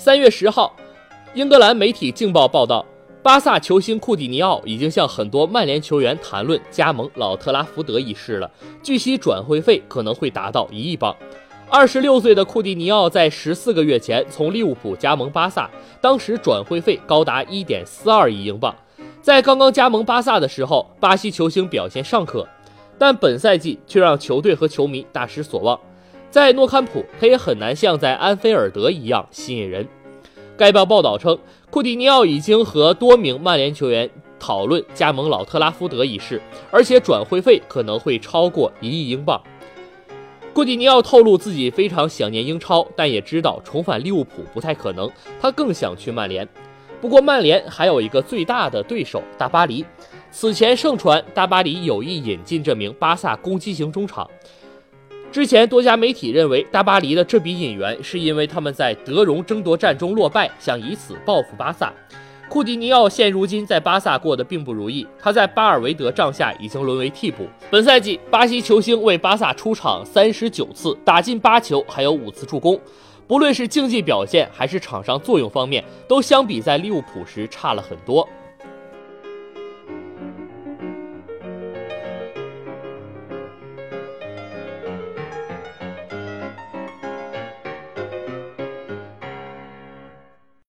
三月十号，英格兰媒体《镜报》报道，巴萨球星库蒂尼奥已经向很多曼联球员谈论加盟老特拉福德一事了。据悉，转会费可能会达到一亿镑。二十六岁的库蒂尼奥在十四个月前从利物浦加盟巴萨，当时转会费高达一点四二亿英镑。在刚刚加盟巴萨的时候，巴西球星表现尚可，但本赛季却让球队和球迷大失所望。在诺坎普，他也很难像在安菲尔德一样吸引人。该报报道称，库蒂尼奥已经和多名曼联球员讨论加盟老特拉福德一事，而且转会费可能会超过一亿英镑。库蒂尼奥透露自己非常想念英超，但也知道重返利物浦不太可能，他更想去曼联。不过，曼联还有一个最大的对手大巴黎。此前盛传大巴黎有意引进这名巴萨攻击型中场。之前多家媒体认为，大巴黎的这笔引援是因为他们在德容争夺战中落败，想以此报复巴萨。库蒂尼奥现如今在巴萨过得并不如意，他在巴尔韦德帐下已经沦为替补。本赛季，巴西球星为巴萨出场三十九次，打进八球，还有五次助攻。不论是竞技表现还是场上作用方面，都相比在利物浦时差了很多。